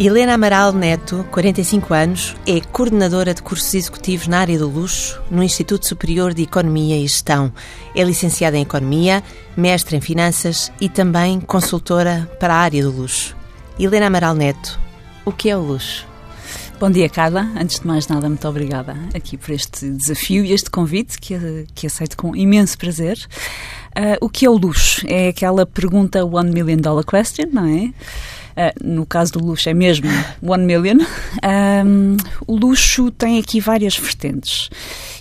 Helena Amaral Neto, 45 anos, é coordenadora de cursos executivos na área do luxo no Instituto Superior de Economia e Gestão. É licenciada em Economia, mestre em Finanças e também consultora para a área do luxo. Helena Amaral Neto, o que é o luxo? Bom dia, Carla. Antes de mais nada, muito obrigada aqui por este desafio e este convite que, que aceito com imenso prazer. Uh, o que é o luxo? É aquela pergunta one million dollar question, não é? Uh, no caso do luxo é mesmo one million. Um, o luxo tem aqui várias vertentes.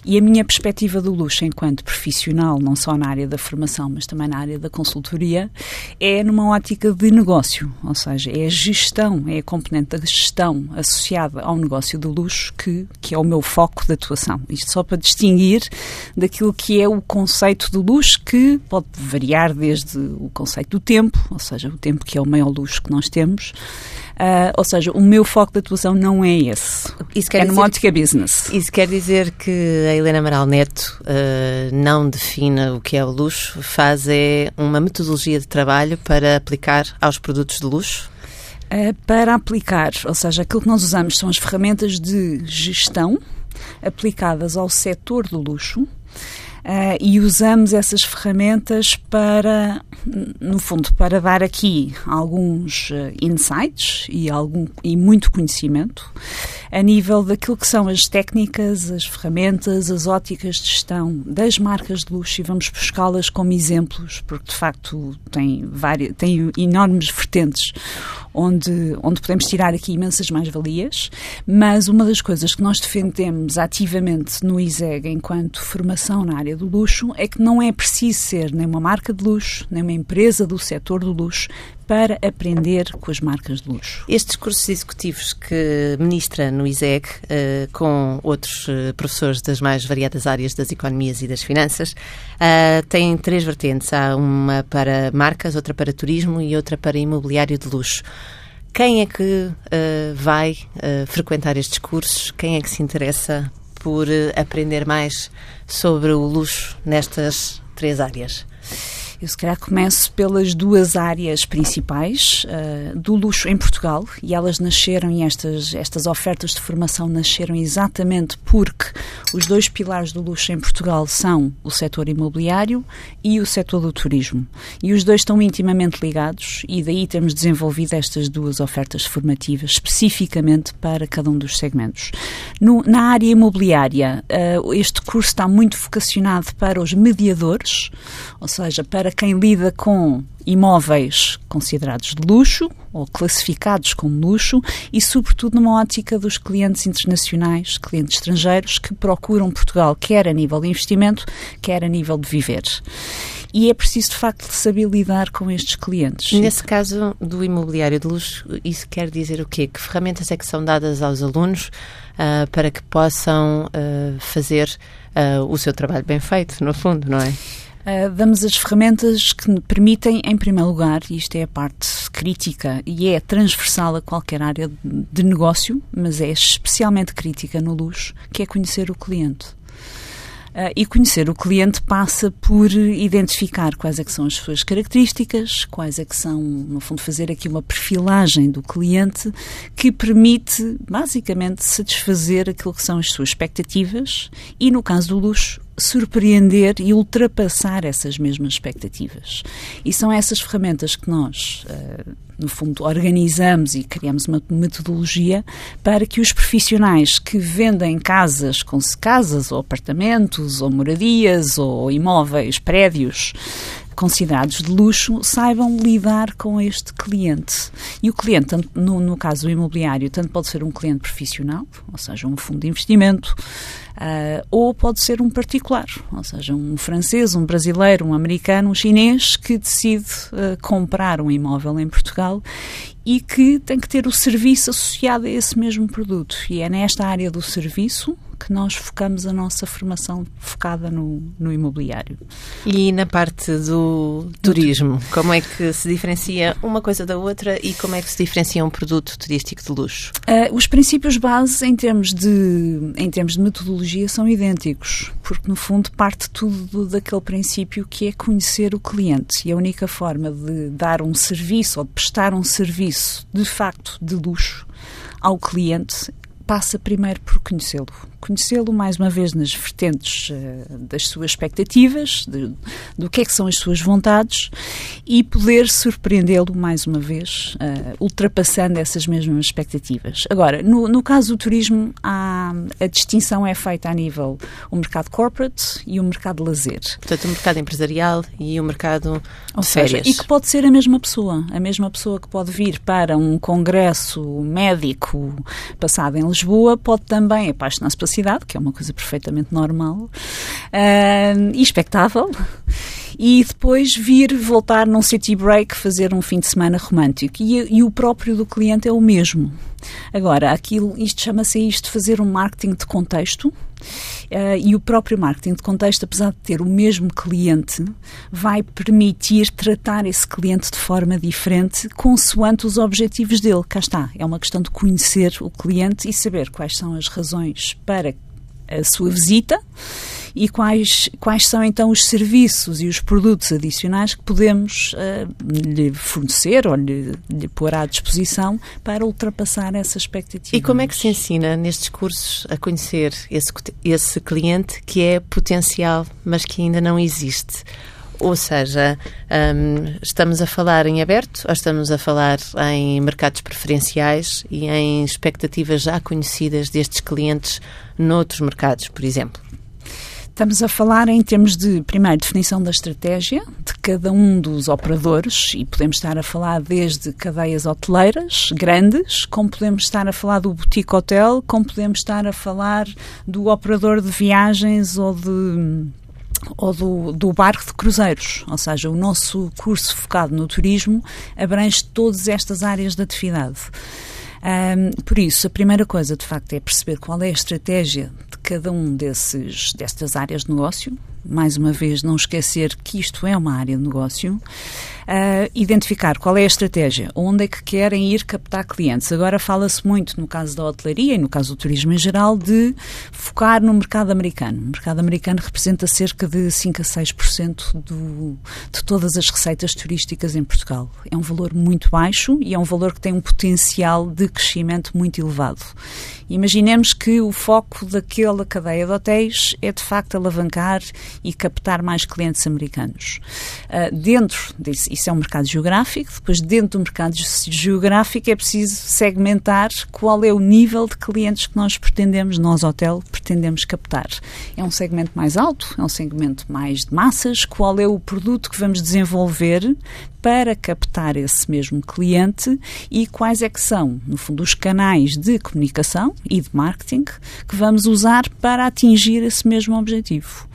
E a minha perspectiva do luxo enquanto profissional, não só na área da formação, mas também na área da consultoria, é numa ótica de negócio, ou seja, é a gestão, é a componente da gestão associada ao negócio do luxo que, que é o meu foco de atuação. Isto só para distinguir daquilo que é o conceito do luxo, que pode variar desde o conceito do tempo, ou seja, o tempo que é o maior luxo que nós temos, Uh, ou seja, o meu foco de atuação não é esse. Isso quer é no ótica business. Isso quer dizer que a Helena Amaral Neto uh, não define o que é o luxo, faz é uma metodologia de trabalho para aplicar aos produtos de luxo? Uh, para aplicar, ou seja, aquilo que nós usamos são as ferramentas de gestão aplicadas ao setor do luxo Uh, e usamos essas ferramentas para, no fundo, para dar aqui alguns uh, insights e, algum, e muito conhecimento a nível daquilo que são as técnicas, as ferramentas, as óticas de gestão das marcas de luxo e vamos buscá-las como exemplos, porque de facto tem, várias, tem enormes vertentes onde, onde podemos tirar aqui imensas mais-valias, mas uma das coisas que nós defendemos ativamente no ISEG enquanto formação na área do luxo é que não é preciso ser nem uma marca de luxo, nem uma empresa do setor do luxo para aprender com as marcas de luxo. Estes cursos executivos que ministra no ISEG, uh, com outros uh, professores das mais variadas áreas das economias e das finanças, uh, têm três vertentes. Há uma para marcas, outra para turismo e outra para imobiliário de luxo. Quem é que vai frequentar estes cursos? Quem é que se interessa por aprender mais sobre o luxo nestas três áreas? Eu se calhar começo pelas duas áreas principais uh, do luxo em Portugal e elas nasceram e estas, estas ofertas de formação nasceram exatamente porque os dois pilares do luxo em Portugal são o setor imobiliário e o setor do turismo. E os dois estão intimamente ligados e daí temos desenvolvido estas duas ofertas formativas especificamente para cada um dos segmentos. No, na área imobiliária, uh, este curso está muito vocacionado para os mediadores, ou seja, para para quem lida com imóveis considerados de luxo ou classificados como luxo e, sobretudo, numa ótica dos clientes internacionais, clientes estrangeiros que procuram Portugal, quer a nível de investimento, quer a nível de viver. E é preciso, de facto, saber lidar com estes clientes. Nesse caso do imobiliário de luxo, isso quer dizer o quê? Que ferramentas é que são dadas aos alunos uh, para que possam uh, fazer uh, o seu trabalho bem feito, no fundo, não é? Uh, damos as ferramentas que permitem, em primeiro lugar, e isto é a parte crítica e é transversal a qualquer área de negócio, mas é especialmente crítica no luxo, que é conhecer o cliente. Uh, e conhecer o cliente passa por identificar quais é que são as suas características, quais é que são, no fundo, fazer aqui uma perfilagem do cliente que permite, basicamente, satisfazer aquilo que são as suas expectativas e, no caso do luxo, surpreender e ultrapassar essas mesmas expectativas. E são essas ferramentas que nós, uh, no fundo, organizamos e criamos uma metodologia para que os profissionais que vendem casas, com casas ou apartamentos ou moradias ou imóveis, prédios, considerados de luxo saibam lidar com este cliente. E o cliente, no, no caso do imobiliário, tanto pode ser um cliente profissional, ou seja, um fundo de investimento, uh, ou pode ser um particular, ou seja, um francês, um brasileiro, um americano, um chinês que decide uh, comprar um imóvel em Portugal e que tem que ter o serviço associado a esse mesmo produto. E é nesta área do serviço que nós focamos a nossa formação focada no, no imobiliário. E na parte do turismo, como é que se diferencia uma coisa da outra e como é que se diferencia um produto turístico de luxo? Uh, os princípios base em termos, de, em termos de metodologia são idênticos, porque no fundo parte tudo daquele princípio que é conhecer o cliente e a única forma de dar um serviço ou de prestar um serviço de facto de luxo ao cliente passa primeiro por conhecê-lo. Conhecê-lo, mais uma vez, nas vertentes uh, das suas expectativas, de, do que é que são as suas vontades e poder surpreendê-lo, mais uma vez, uh, ultrapassando essas mesmas expectativas. Agora, no, no caso do turismo, há, a distinção é feita a nível o mercado corporate e o mercado de lazer. Portanto, o mercado empresarial e o mercado Ou de seja, férias. E que pode ser a mesma pessoa. A mesma pessoa que pode vir para um congresso médico passado em Lisboa pode também apaixonar-se que é uma coisa perfeitamente normal uh, e expectável e depois vir voltar num city break fazer um fim de semana romântico. E, e o próprio do cliente é o mesmo. Agora, aquilo, isto chama-se isto fazer um marketing de contexto. Uh, e o próprio marketing de contexto, apesar de ter o mesmo cliente, vai permitir tratar esse cliente de forma diferente, consoante os objetivos dele. Cá está, é uma questão de conhecer o cliente e saber quais são as razões para a sua visita e quais, quais são então os serviços e os produtos adicionais que podemos uh, lhe fornecer ou lhe, lhe pôr à disposição para ultrapassar essa expectativa. E como é que se ensina nestes cursos a conhecer esse, esse cliente que é potencial, mas que ainda não existe? Ou seja, um, estamos a falar em aberto ou estamos a falar em mercados preferenciais e em expectativas já conhecidas destes clientes noutros mercados, por exemplo? Estamos a falar em termos de, primeiro, definição da estratégia de cada um dos operadores, e podemos estar a falar desde cadeias hoteleiras grandes, como podemos estar a falar do boutique hotel, como podemos estar a falar do operador de viagens ou de ou do, do barco de cruzeiros, ou seja, o nosso curso focado no turismo abrange todas estas áreas de atividade. Um, por isso, a primeira coisa, de facto, é perceber qual é a estratégia de cada um desses, destas áreas de negócio. Mais uma vez, não esquecer que isto é uma área de negócio uh, identificar qual é a estratégia, onde é que querem ir captar clientes. Agora fala-se muito, no caso da hotelaria e no caso do turismo em geral, de focar no mercado americano. O mercado americano representa cerca de 5 a 6% do, de todas as receitas turísticas em Portugal. É um valor muito baixo e é um valor que tem um potencial de crescimento muito elevado. Imaginemos que o foco daquela cadeia de hotéis é de facto alavancar e captar mais clientes americanos. Uh, dentro desse, isso é um mercado geográfico, depois dentro do mercado geográfico é preciso segmentar qual é o nível de clientes que nós pretendemos, nós hotel, pretendemos captar. É um segmento mais alto, é um segmento mais de massas, qual é o produto que vamos desenvolver para captar esse mesmo cliente e quais é que são, no fundo, os canais de comunicação e de marketing que vamos usar para atingir esse mesmo objetivo.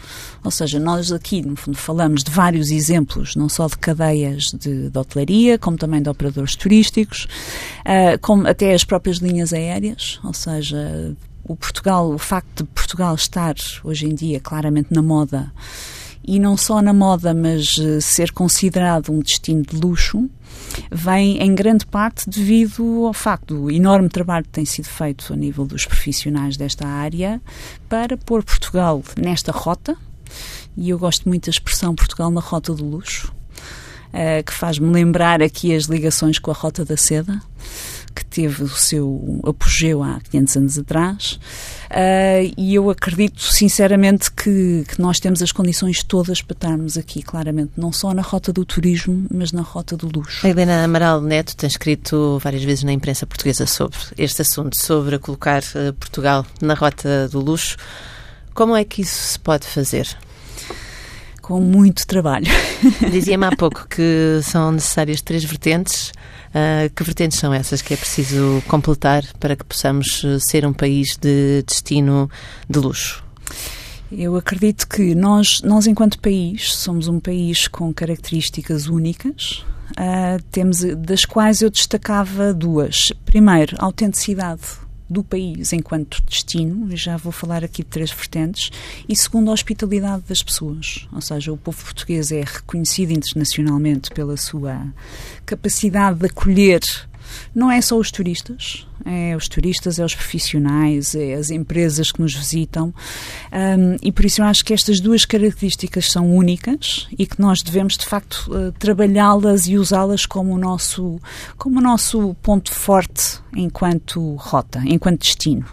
Ou seja, nós aqui, no fundo, falamos de vários exemplos, não só de cadeias de, de hotelaria, como também de operadores turísticos, uh, como até as próprias linhas aéreas, ou seja, o Portugal, o facto de Portugal estar hoje em dia claramente na moda e não só na moda, mas uh, ser considerado um destino de luxo, vem em grande parte devido ao facto do enorme trabalho que tem sido feito a nível dos profissionais desta área para pôr Portugal nesta rota, e eu gosto muito da expressão Portugal na Rota do Luxo, uh, que faz-me lembrar aqui as ligações com a Rota da Seda, que teve o seu apogeu há 500 anos atrás. Uh, e eu acredito sinceramente que, que, nós temos as condições todas para estarmos aqui, claramente, não só na rota do turismo, mas na rota do luxo. A Helena Amaral Neto tem escrito várias vezes na imprensa portuguesa sobre este assunto, sobre colocar uh, Portugal na rota do luxo. Como é que isso se pode fazer? Com muito trabalho. Dizia-me há pouco que são necessárias três vertentes. Uh, que vertentes são essas que é preciso completar para que possamos eh, ser um país de destino de luxo? Eu acredito que nós, nós enquanto país, somos um país com características únicas, uh, temos, das quais eu destacava duas. Primeiro, autenticidade do país enquanto destino, já vou falar aqui de três vertentes, e segundo, a hospitalidade das pessoas. Ou seja, o povo português é reconhecido internacionalmente pela sua capacidade de acolher não é só os turistas, é os turistas, é os profissionais, é as empresas que nos visitam um, e por isso eu acho que estas duas características são únicas e que nós devemos de facto uh, trabalhá-las e usá-las como o nosso como o nosso ponto forte enquanto rota, enquanto destino.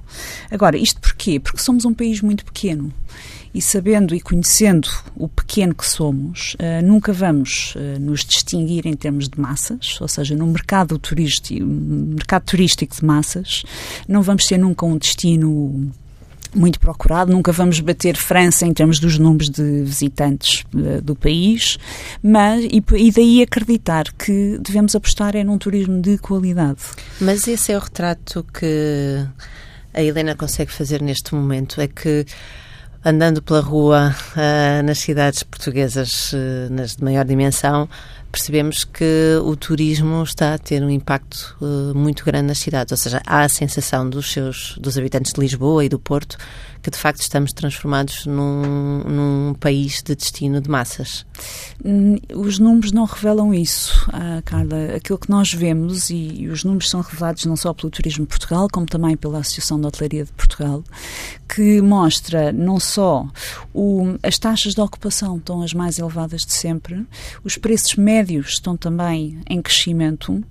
Agora, isto porquê? Porque somos um país muito pequeno e sabendo e conhecendo o pequeno que somos, uh, nunca vamos uh, nos distinguir em termos de massas, ou seja, no mercado turístico, mercado turístico de massas, não vamos ser nunca um destino muito procurado, nunca vamos bater França em termos dos números de visitantes uh, do país, mas e, e, daí acreditar que devemos apostar é num turismo de qualidade. Mas esse é o retrato que a Helena consegue fazer neste momento, é que andando pela rua uh, nas cidades portuguesas, uh, nas de maior dimensão, percebemos que o turismo está a ter um impacto uh, muito grande nas cidades. Ou seja, há a sensação dos seus dos habitantes de Lisboa e do Porto que de facto estamos transformados num, num país de destino de massas. Hum, os números não revelam isso, ah, Carla. Aquilo que nós vemos, e, os números são revelados não só pelo Turismo Portugal, como também pela Associação de Hotelaria de Portugal, que mostra não só o, as taxas de ocupação estão as mais elevadas de sempre, os preços médios estão também em crescimento.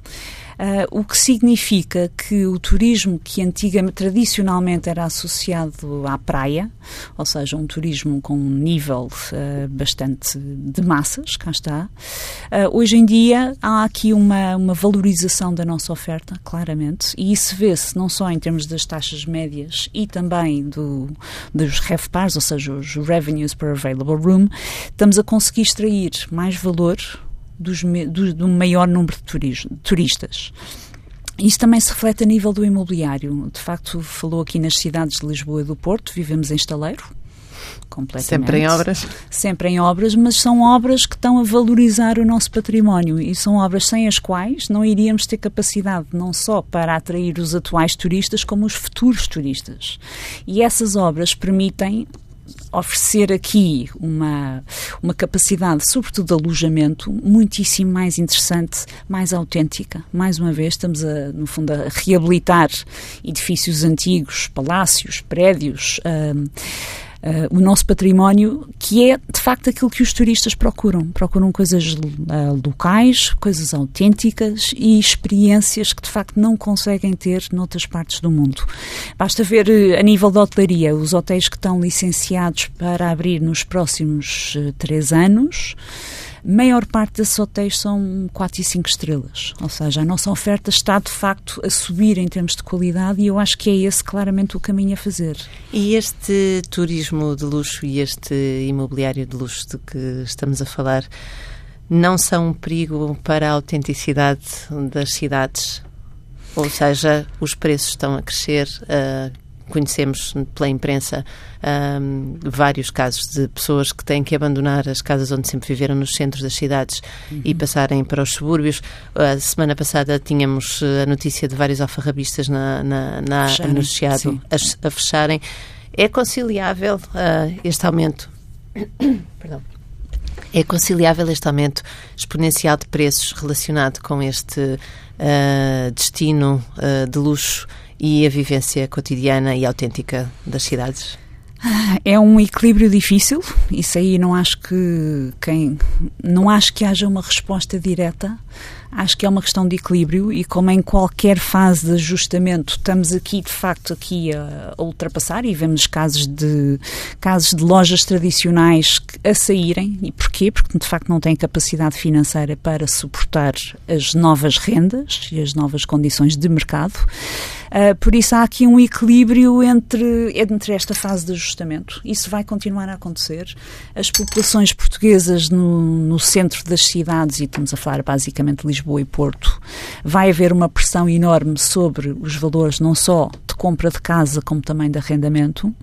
Uh, o que significa que o turismo que antigamente, tradicionalmente era associado à praia, ou seja, um turismo com um nível uh, bastante de massas, cá está, uh, hoje em dia há aqui uma, uma valorização da nossa oferta, claramente, e isso vê-se não só em termos das taxas médias e também do, dos RevPARs, ou seja, os Revenues per Available Room, estamos a conseguir extrair mais valor dos, do, do maior número de turistas. Isso também se reflete a nível do imobiliário. De facto, falou aqui nas cidades de Lisboa e do Porto, vivemos em estaleiro, completamente. Sempre em obras? Sempre em obras, mas são obras que estão a valorizar o nosso património e são obras sem as quais não iríamos ter capacidade não só para atrair os atuais turistas, como os futuros turistas. E essas obras permitem oferecer aqui uma, uma capacidade, sobretudo de alojamento, muitíssimo mais interessante, mais autêntica. Mais uma vez, estamos, a, no fundo, a reabilitar edifícios antigos, palácios, prédios. Uh, uh, o nosso património, que é de facto aquilo que os turistas procuram. Procuram coisas uh, locais, coisas autênticas e experiências que de facto não conseguem ter noutras partes do mundo. Basta ver uh, a nível da hotelaria, os hotéis que estão licenciados para abrir nos próximos três anos maior parte desses hotéis são 4 e 5 estrelas. Ou seja, a nossa oferta está de facto a subir em termos de qualidade e eu acho que é esse claramente o caminho a fazer. E este turismo de luxo e este imobiliário de luxo de que estamos a falar não são um perigo para a autenticidade das cidades? Ou seja, os preços estão a crescer, uh, conhecemos pela imprensa um, vários casos de pessoas que têm que abandonar as casas onde sempre viveram nos centros das cidades uhum. e passarem para os subúrbios. A semana passada tínhamos eh, a notícia de vários alfarrabistas na, na, na anunciado a, a, fecharem. É conciliável uh, este aumento? Perdão. É conciliável este aumento exponencial de preços relacionado com este uh, destino uh, de luxo e a vivência cotidiana e autêntica das cidades? É um equilíbrio difícil, isso aí não acho que quem não acho que haja uma resposta direta. Acho que é uma questão de equilíbrio e como em qualquer fase de ajustamento estamos aqui de facto aqui a, a ultrapassar e vemos casos de casos de lojas tradicionais a saírem e porquê? Porque de facto não têm capacidade financeira para suportar as novas rendas e as novas condições de mercado. Uh, por isso há aqui um equilíbrio entre, entre esta fase de ajustamento. Isso vai continuar a acontecer. As populações portuguesas no, no centro das cidades, e estamos a falar basicamente de Lisboa e Porto, vai haver uma pressão enorme sobre os valores não só de compra de casa como também de arrendamento,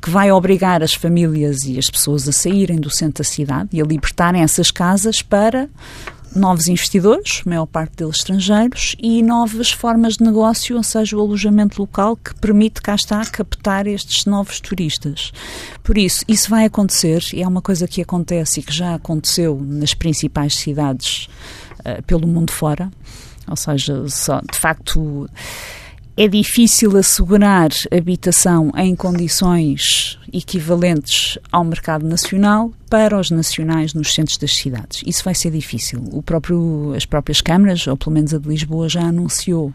que vai obrigar as famílias e as pessoas a saírem do centro da cidade e a libertarem essas casas para novos investidores, maior parte deles estrangeiros, e novas formas de negócio, ou seja, o alojamento local que permite, cá está, captar estes novos turistas. Por isso, isso vai acontecer e é uma coisa que acontece e que já aconteceu nas principais cidades uh, pelo mundo fora Ou seja, só, de facto é difícil assegurar habitação em condições equivalentes ao mercado nacional para os nacionais nos centros das cidades. Isso vai ser difícil. O próprio, as próprias câmaras, ou pelo menos a de Lisboa, já anunciou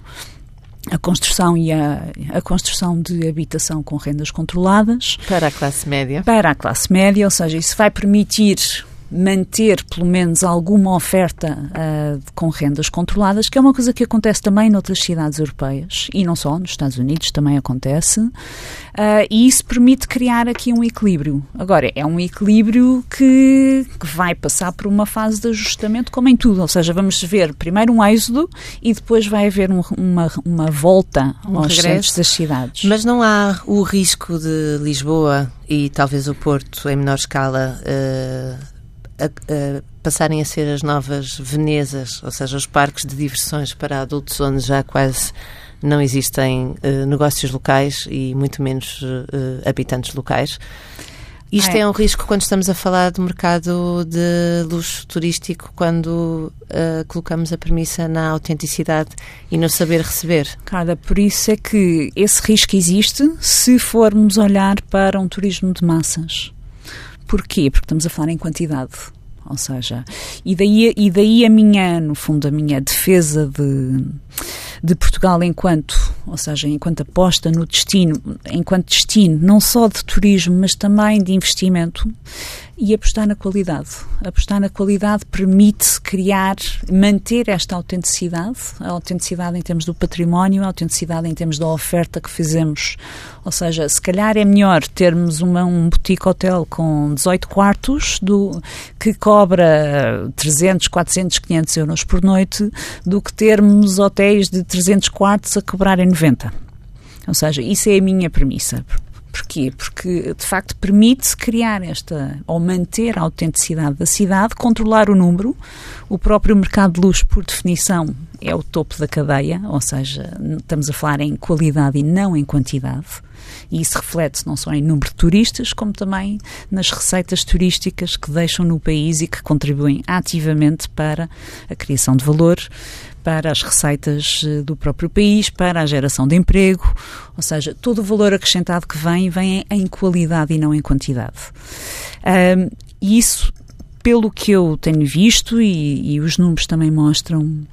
a construção e a, a construção de habitação com rendas controladas. Para a classe média. Para a classe média, ou seja, isso vai permitir manter pelo menos alguma oferta uh, com rendas controladas, que é uma coisa que acontece também noutras cidades europeias e não só, nos Estados Unidos também acontece, uh, e isso permite criar aqui um equilíbrio. Agora, é um equilíbrio que, que, vai passar por uma fase de ajustamento, como em tudo, ou seja, vamos ver primeiro um êxodo e depois vai haver um, uma, uma volta um aos regresso. centros das cidades. Mas não há o risco de Lisboa e talvez o Porto, em menor escala, uh a, a passarem a ser as novas Venezas, ou seja, os parques de diversões para adultos onde já quase não existem uh, negócios locais e muito menos uh, habitantes locais. Isto é. é. um risco quando estamos a falar do mercado de luxo turístico, quando uh, colocamos a premissa na autenticidade e no saber receber. Cara, por isso é que esse risco existe se formos olhar para um turismo de massas. Porquê? Porque estamos a falar em quantidade. Ou seja, e daí, e daí a minha, no fundo, a minha defesa de, de Portugal enquanto, ou seja, enquanto aposta no destino, enquanto destino, não só de turismo, mas também de investimento, e apostar na qualidade. Apostar na qualidade permite criar, manter esta autenticidade, a autenticidade em termos do património, a autenticidade em termos da oferta que fizemos. Ou seja, se calhar é melhor termos uma, um boutique hotel com 18 quartos do, que cobra 300, 400, 500 euros por noite do que termos hotéis de 300 quartos a cobrarem 90. Ou seja, isso é a minha premissa. Porquê? Porque, de facto, permite criar esta, ou manter a autenticidade da cidade, controlar o número. O próprio mercado de luz, por definição, é o topo da cadeia, ou seja, estamos a falar em qualidade e não em quantidade. E isso reflete não só em número de turistas, como também nas receitas turísticas que deixam no país e que contribuem ativamente para a criação de valor, para as receitas eh, do próprio país, para a geração de emprego, ou seja, todo o valor acrescentado que vem, vem em qualidade e não em quantidade. Um, isso, pelo que eu tenho visto, e, e os números também mostram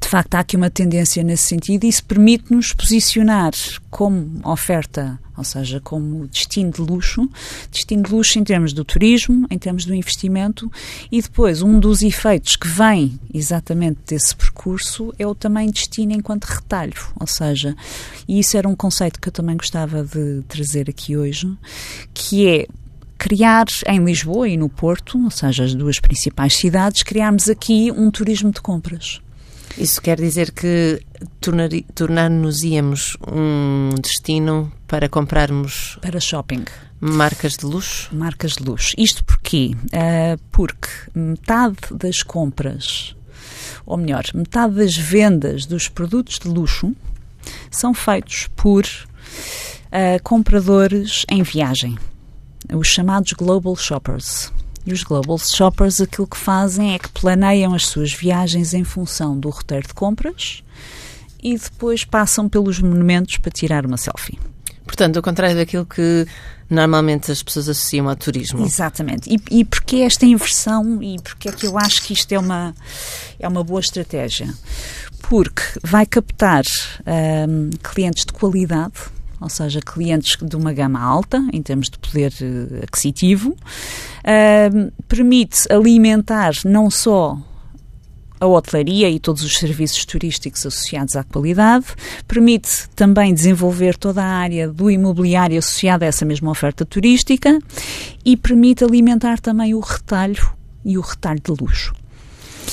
de facto há aqui uma tendência nesse sentido e isso permite-nos posicionar como oferta, ou seja, como destino de luxo, destino de luxo em termos do turismo, em termos do investimento e depois um dos efeitos que vem exatamente desse percurso é o também destino enquanto retalho, ou seja, e isso era um conceito que eu também gostava de trazer aqui hoje, que é criar em Lisboa e no Porto, ou seja, as duas principais cidades, criarmos aqui um turismo de compras. Isso quer dizer que tornar-nos-íamos um destino para comprarmos. Para shopping. Marcas de luxo? Marcas de luxo. Isto porquê? Uh, porque metade das compras, ou melhor, metade das vendas dos produtos de luxo são feitos por uh, compradores em viagem, os chamados global shoppers. E os Global Shoppers aquilo que fazem é que planeiam as suas viagens em função do roteiro de compras e depois passam pelos monumentos para tirar uma selfie. Portanto, ao contrário daquilo que normalmente as pessoas associam ao turismo. Exatamente. E, e porque esta inversão e porque é que eu acho que isto é uma, é uma boa estratégia? Porque vai captar um, clientes de qualidade ou seja, clientes de uma gama alta em termos de poder uh, aquisitivo, uh, permite alimentar não só a hotelaria e todos os serviços turísticos associados à qualidade, permite também desenvolver toda a área do imobiliário associada a essa mesma oferta turística e permite alimentar também o retalho e o retalho de luxo.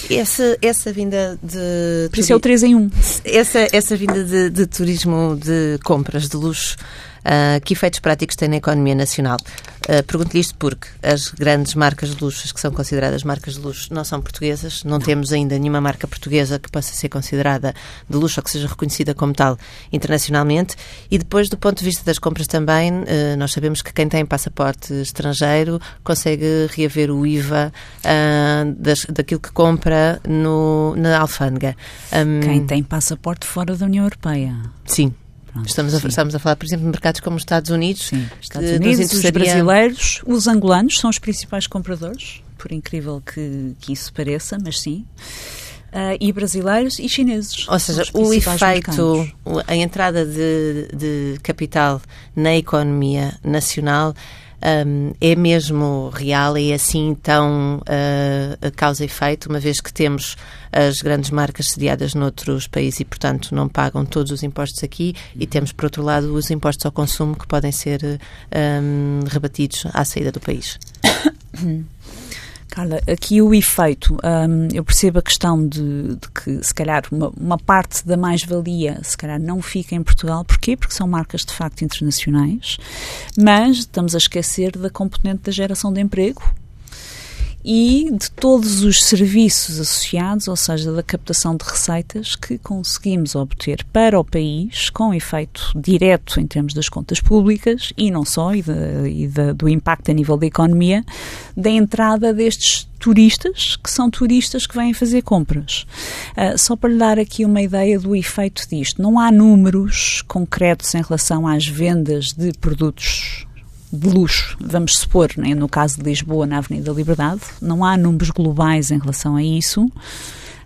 Essa, essa vinda de. Por isso é o 3 em 1. Essa, essa vinda de, de turismo de compras de luxo, uh, que efeitos práticos tem na economia nacional? Uh, Pergunto-lhe isto porque as grandes marcas de luxo, as que são consideradas marcas de luxo, não são portuguesas. Não, não, temos ainda nenhuma marca portuguesa que possa ser considerada de luxo ou que seja reconhecida como tal internacionalmente. E depois, do ponto de vista das compras também, uh, nós sabemos que quem tem passaporte estrangeiro consegue reaver o IVA uh, das, daquilo que compra no, na alfândega. Um, quem tem passaporte fora da União Europeia. Sim, estamos, a, estamos a falar, por exemplo, de mercados como os Estados Unidos. Sim, Estados Unidos, os brasileiros, os angolanos são os principais compradores, por incrível que, que isso pareça, mas sim. Uh, e brasileiros e chineses. Ou seja, o efeito, mercados. a entrada de, de capital na economia nacional um, é mesmo real, é assim tão uh, causa e efeito, uma vez que temos as grandes marcas sediadas noutros países e, portanto, não pagam todos os impostos aqui e temos, por outro lado, os impostos ao consumo que podem ser um, rebatidos à saída do país. Carla, aqui o efeito, um, eu percebo a questão de, de que, se calhar, uma, uma parte da mais-valia, se calhar, não fica em Portugal. Porquê? Porque são marcas de facto internacionais, mas estamos a esquecer da componente da geração de emprego, e de todos os serviços associados, ou seja, da captação de receitas que conseguimos obter para o país, com efeito direto em termos das contas públicas e não só, e, de, e de, do impacto a nível da economia, da entrada destes turistas, que são turistas que vêm fazer compras. Uh, só para lhe dar aqui uma ideia do efeito disto, não há números concretos em relação às vendas de produtos de luxo, vamos supor, né, no caso de Lisboa, na Avenida da Liberdade, não há números globais em relação a isso,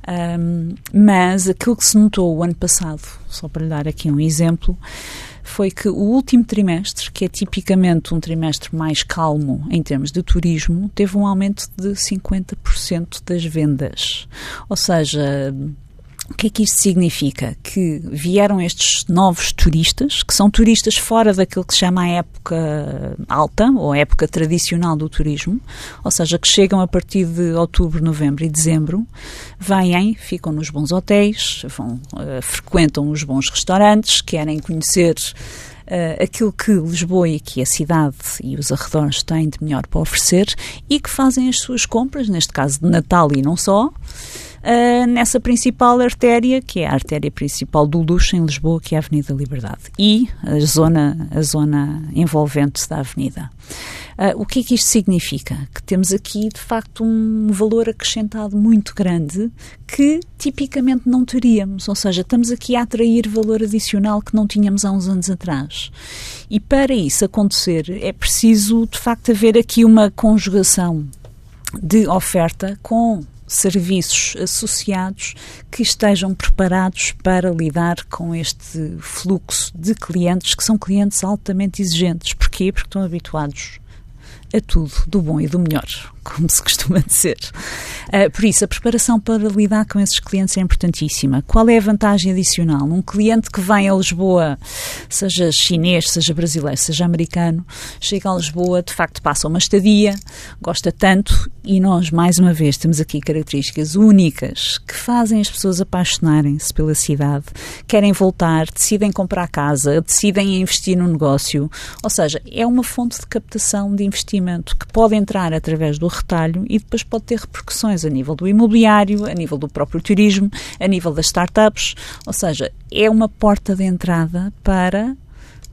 um, mas aquilo que se notou o ano passado, só para lhe dar aqui um exemplo, foi que o último trimestre, que é tipicamente um trimestre mais calmo em termos de turismo, teve um aumento de 50% das vendas. Ou seja, o que é que isto significa? Que vieram estes novos turistas, que são turistas fora daquilo que se chama a época alta, ou a época tradicional do turismo, ou seja, que chegam a partir de outubro, novembro e dezembro, vêm, ficam nos bons hotéis, vão, uh, frequentam os bons restaurantes, querem conhecer uh, aquilo que Lisboa e aqui a cidade e os arredores têm de melhor para oferecer e que fazem as suas compras, neste caso de Natal e não só, uh, nessa principal artéria, que é a artéria principal do luxo em Lisboa, que é a Avenida Liberdade, e a zona, a zona envolvente da avenida. Uh, o que é que isto significa? Que temos aqui, de facto, um valor acrescentado muito grande que tipicamente não teríamos, ou seja, estamos aqui a atrair valor adicional que não tínhamos há uns anos atrás. E para isso acontecer, é preciso, de facto, haver aqui uma conjugação de oferta com serviços associados que estejam preparados para lidar com este fluxo de clientes que são clientes altamente exigentes. Porquê? Porque estão habituados a tudo, do bom e do melhor, como se costuma dizer. Uh, por isso, a preparação para lidar com esses clientes é importantíssima. Qual é a vantagem adicional? Um cliente que vem a Lisboa, seja chinês, seja brasileiro, seja americano, chega a Lisboa, de facto passa uma estadia, gosta tanto e nós, mais uma vez, temos aqui características únicas que fazem as pessoas apaixonarem-se pela cidade, querem voltar, decidem comprar casa, decidem investir no negócio. Ou seja, é uma fonte de captação de investimento que pode entrar através do retalho e depois pode ter repercussões a nível do imobiliário, a nível do próprio turismo, a nível das startups. Ou seja, é uma porta de entrada para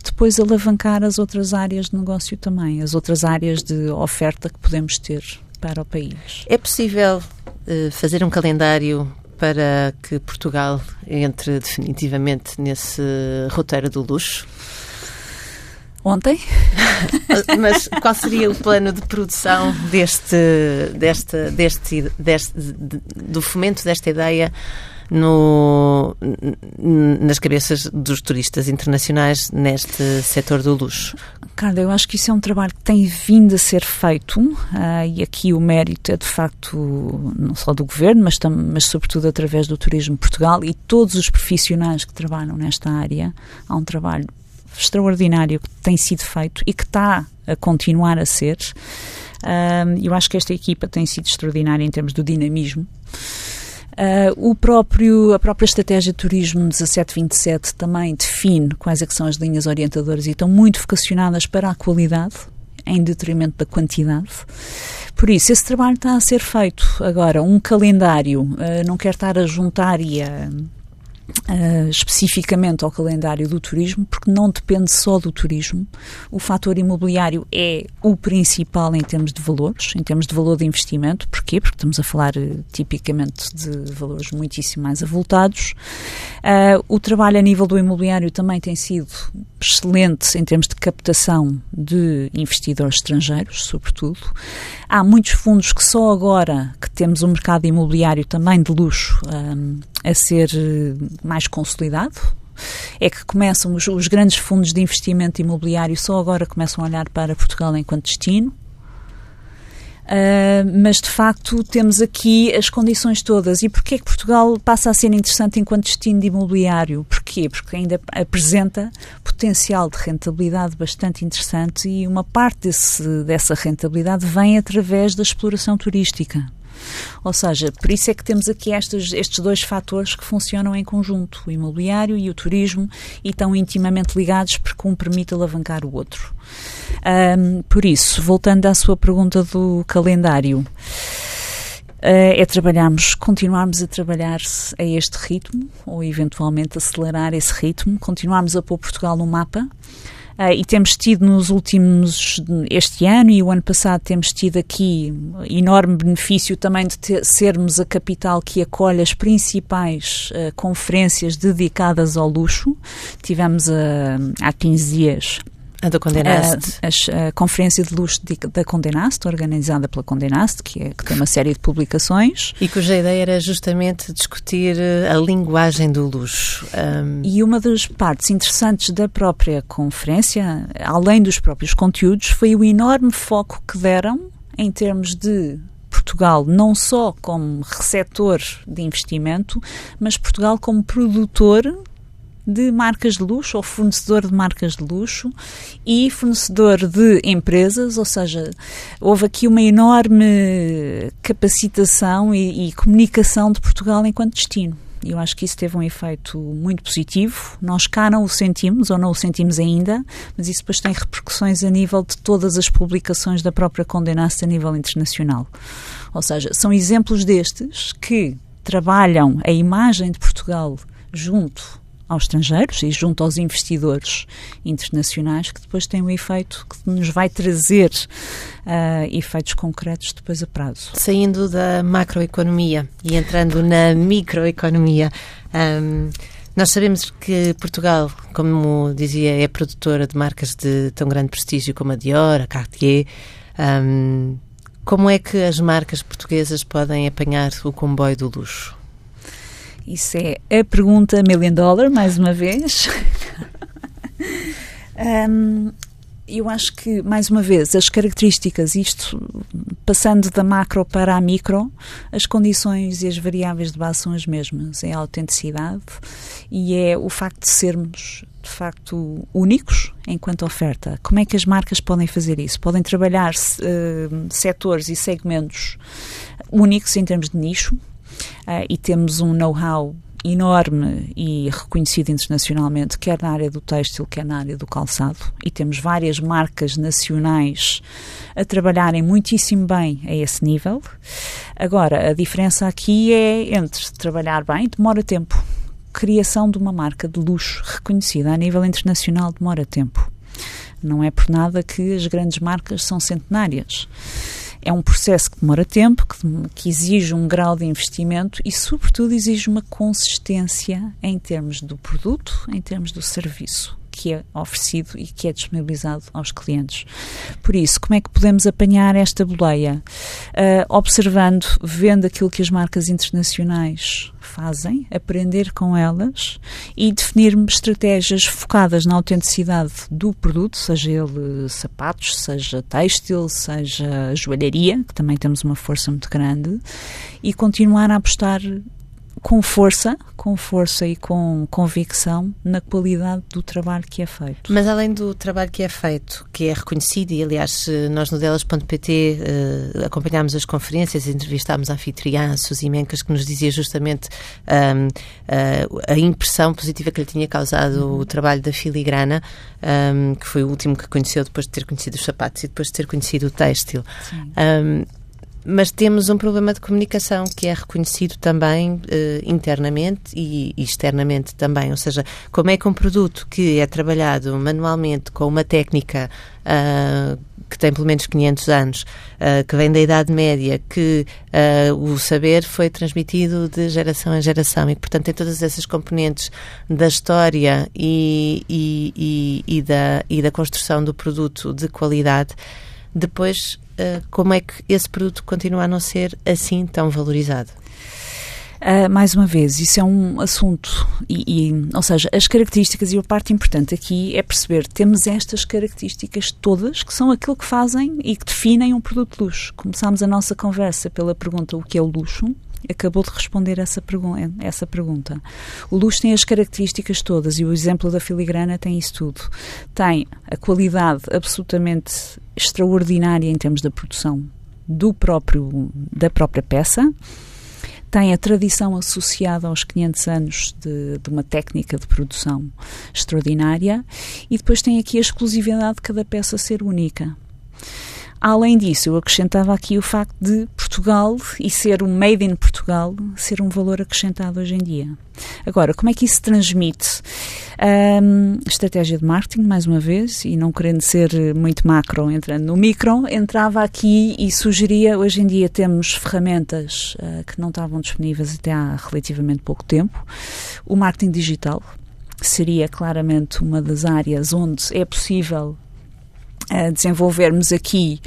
depois alavancar as outras áreas de negócio também, as outras áreas de oferta que podemos ter para o país. É possível uh, fazer um calendário para que Portugal entre definitivamente nesse roteiro do luxo? Ontem? Mas qual seria o plano de produção deste, deste, deste, deste, do fomento desta ideia no, nas cabeças dos turistas internacionais neste setor do luxo? Carla, eu acho que isso é um trabalho que tem vindo a ser feito uh, e aqui o mérito é de facto não só do governo, mas, mas sobretudo através do Turismo Portugal e todos os profissionais que trabalham nesta área. Há um trabalho extraordinário que tem sido feito e que está a continuar a ser. Uh, eu acho que esta equipa tem sido extraordinária em termos do dinamismo. Uh, o próprio, a própria estratégia de turismo 1727 também define quais é são as linhas orientadoras e estão muito vocacionadas para a qualidade em detrimento da quantidade. Por isso, esse trabalho está a ser feito. Agora, um calendário, uh, não quer estar a juntar e a Uh, especificamente ao calendário do turismo, porque não depende só do turismo. O fator imobiliário é o principal em termos de valores, em termos de valor de investimento. Porquê? Porque estamos a falar uh, tipicamente de valores muitíssimo mais avultados. Uh, o trabalho a nível do imobiliário também tem sido excelente em termos de captação de investidores estrangeiros, sobretudo. Há muitos fundos que só agora que temos um mercado imobiliário também de luxo um, a ser eh, mais consolidado, é que começam os, os, grandes fundos de investimento imobiliário só agora começam a olhar para Portugal enquanto destino. Uh, mas de facto temos aqui as condições todas. E porquê é que Portugal passa a ser interessante enquanto destino de imobiliário? Porquê? Porque ainda apresenta potencial de rentabilidade bastante interessante e uma parte desse, dessa rentabilidade vem através da exploração turística. Ou seja, por isso é que temos aqui estes, estes dois fatores que funcionam em conjunto, o imobiliário e o turismo, e estão intimamente ligados porque um permite alavancar o outro. Um, por isso, voltando à sua pergunta do calendário, Uh, é trabalharmos, continuarmos a trabalhar a este ritmo, ou eventualmente acelerar esse ritmo, continuarmos a pôr Portugal no mapa, e temos tido nos últimos, este ano e o ano passado, temos tido aqui enorme benefício também de ter, sermos a capital que acolhe as principais uh, conferências dedicadas ao luxo. Tivemos há 15 dias a da Condenast. A, a, Conferência de Luxo de, da Condenast, organizada pela Condenast, que, é, que tem uma série de publicações. E cuja ideia era justamente discutir eh, a linguagem do luxo. Um... E uma das partes interessantes da própria conferência, além dos próprios conteúdos, foi o enorme foco que deram em termos de Portugal não só como receptor de investimento, mas Portugal como produtor de marcas de luxo ou fornecedor de marcas de luxo e fornecedor de empresas, ou seja, houve aqui uma enorme capacitação e, e comunicação de Portugal enquanto destino. Eu acho que isso teve um efeito muito positivo. Nós cá não o sentimos, ou não o sentimos ainda, mas isso depois tem repercussões a nível de todas as publicações da própria Condenaste a nível internacional. Ou seja, são exemplos destes que trabalham a imagem de Portugal junto aos estrangeiros e junto aos investidores internacionais que depois tem um efeito que nos vai trazer uh, efeitos concretos depois a prazo. Saindo da macroeconomia e entrando na microeconomia, um, nós sabemos que Portugal, como dizia, é produtora de marcas de tão grande prestígio como a Dior, a Cartier. Um, como é que as marcas portuguesas podem apanhar o comboio do luxo? Isso é a pergunta million dollar, mais uma vez. um, eu acho que, mais uma vez, as características, isto passando da macro para a micro, as condições e as variáveis de base são as mesmas. É a autenticidade e é o facto de sermos, de facto, únicos enquanto oferta. Como é que as marcas podem fazer isso? Podem trabalhar uh, setores e segmentos únicos em termos de nicho, e temos um know-how enorme e reconhecido internacionalmente, quer na área do têxtil, quer na área do calçado, e temos várias marcas nacionais a trabalharem muitíssimo bem a esse nível. Agora, a diferença aqui é entre trabalhar bem, demora tempo. Criação de uma marca de luxo reconhecida a nível internacional demora tempo. Não é por nada que as grandes marcas são centenárias é um processo que demora tempo, que, que, exige um grau de investimento e, sobretudo, exige uma consistência em termos do produto, em termos do serviço que é oferecido e que é disponibilizado aos clientes. Por isso, como é que podemos apanhar esta boleia? Uh, observando, vendo aquilo que as marcas internacionais fazem, aprender com elas e definir estratégias focadas na autenticidade do produto, seja ele sapatos, seja têxtil, seja joalharia, que também temos uma força muito grande, e continuar a apostar com força, com força e com convicção na qualidade do trabalho que é feito. Mas além do trabalho que é feito, que é reconhecido, e aliás nós no delas.pt uh, acompanhámos as conferências, entrevistámos a anfitriã Suzy Mencas, que nos dizia justamente um, uh, a impressão positiva que lhe tinha causado o trabalho da filigrana, um, que foi o último que conheceu depois de ter conhecido os sapatos e depois de ter conhecido o têxtil. Um, mas temos um problema de comunicação que é reconhecido também uh, internamente e, e externamente também. Ou seja, como é que um produto que é trabalhado manualmente com uma técnica uh, que tem pelo menos 500 anos, uh, que vem da Idade Média, que o saber foi transmitido de geração em geração e, portanto, tem todas essas componentes da história e, e, e, e da, e da construção do produto de qualidade, depois uh, como é que esse produto continua a não ser assim tão valorizado? Uh, mais uma vez, isso é um assunto, e, e, ou seja, as características, e a parte importante aqui é perceber temos estas características todas que são aquilo que fazem e que definem um produto de luxo. Começámos a nossa conversa pela pergunta o que é o luxo, acabou de responder essa, essa pergunta. O luxo tem as características todas e o exemplo da filigrana tem isso tudo. Tem a qualidade absolutamente extraordinária em termos da produção do próprio, da própria peça, tem a tradição associada aos 500 anos de, de, uma técnica de produção extraordinária e depois tem aqui a exclusividade de cada peça ser única. Além disso, eu acrescentava aqui o facto de Portugal e ser um made in Portugal ser um valor acrescentado hoje em dia. Agora, como é que isso se transmite? Um, estratégia de marketing, mais uma vez, e não querendo ser muito macro, entrando no micro, entrava aqui e sugeria, hoje em dia temos ferramentas uh, que não estavam disponíveis até há relativamente pouco tempo. O marketing digital seria claramente uma das áreas onde é possível a desenvolvermos aqui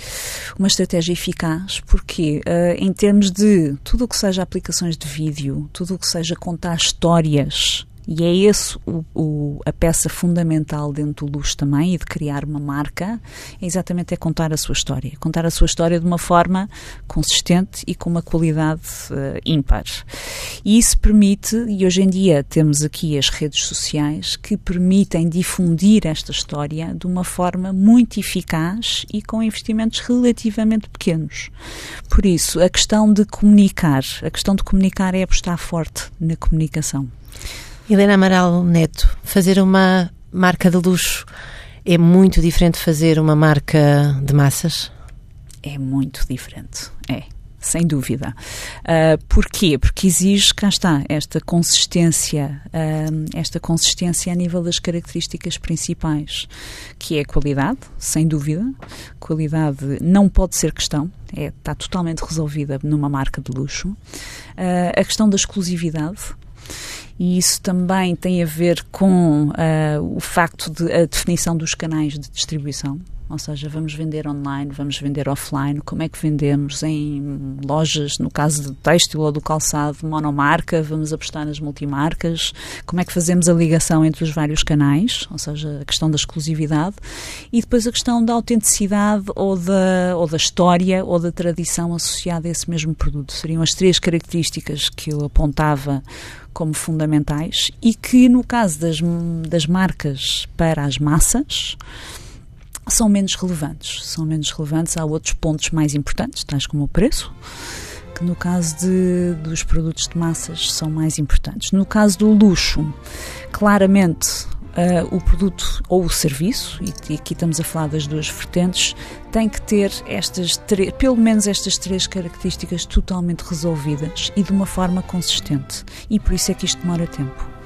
uma estratégia eficaz, porque uh, em termos de tudo o que seja aplicações de vídeo, tudo o que seja contar histórias e é esse o, o, a peça fundamental dentro do luxo também, e de criar uma marca, é exatamente é contar a sua história. Contar a sua história de uma forma consistente e com uma qualidade uh, ímpar. E isso permite, e hoje em dia temos aqui as redes sociais que permitem difundir esta história de uma forma muito eficaz e com investimentos relativamente pequenos. Por isso, a questão de comunicar, a questão de comunicar é apostar forte na comunicação. Helena Amaral Neto, fazer uma marca de luxo é muito diferente de fazer uma marca de massas? É muito diferente, é. Sem dúvida. Uh, porquê? Porque exige, cá está, esta consistência, uh, esta consistência a nível das características principais, que é a qualidade, sem dúvida. Qualidade não pode ser questão, é, está totalmente resolvida numa marca de luxo. Uh, a questão da exclusividade, e isso também tem a ver com uh, o facto de a definição dos canais de distribuição. Ou seja, vamos vender online, vamos vender offline, como é que vendemos em lojas, no caso do têxtil ou do calçado, monomarca, vamos apostar nas multimarcas, como é que fazemos a ligação entre os vários canais, ou seja, a questão da exclusividade, e depois a questão da autenticidade ou da, ou da história ou da tradição associada a esse mesmo produto. Seriam as três características que eu apontava como fundamentais e que, no caso das, das marcas para as massas, são menos relevantes. São menos relevantes. Há outros pontos mais importantes, tais como o preço, que no caso de, dos produtos de massas são mais importantes. No caso do luxo, claramente uh, o produto ou o serviço, e, e, aqui estamos a falar das duas vertentes, tem que ter estas pelo menos estas três características totalmente resolvidas e de uma forma consistente. E por isso é que isto demora tempo.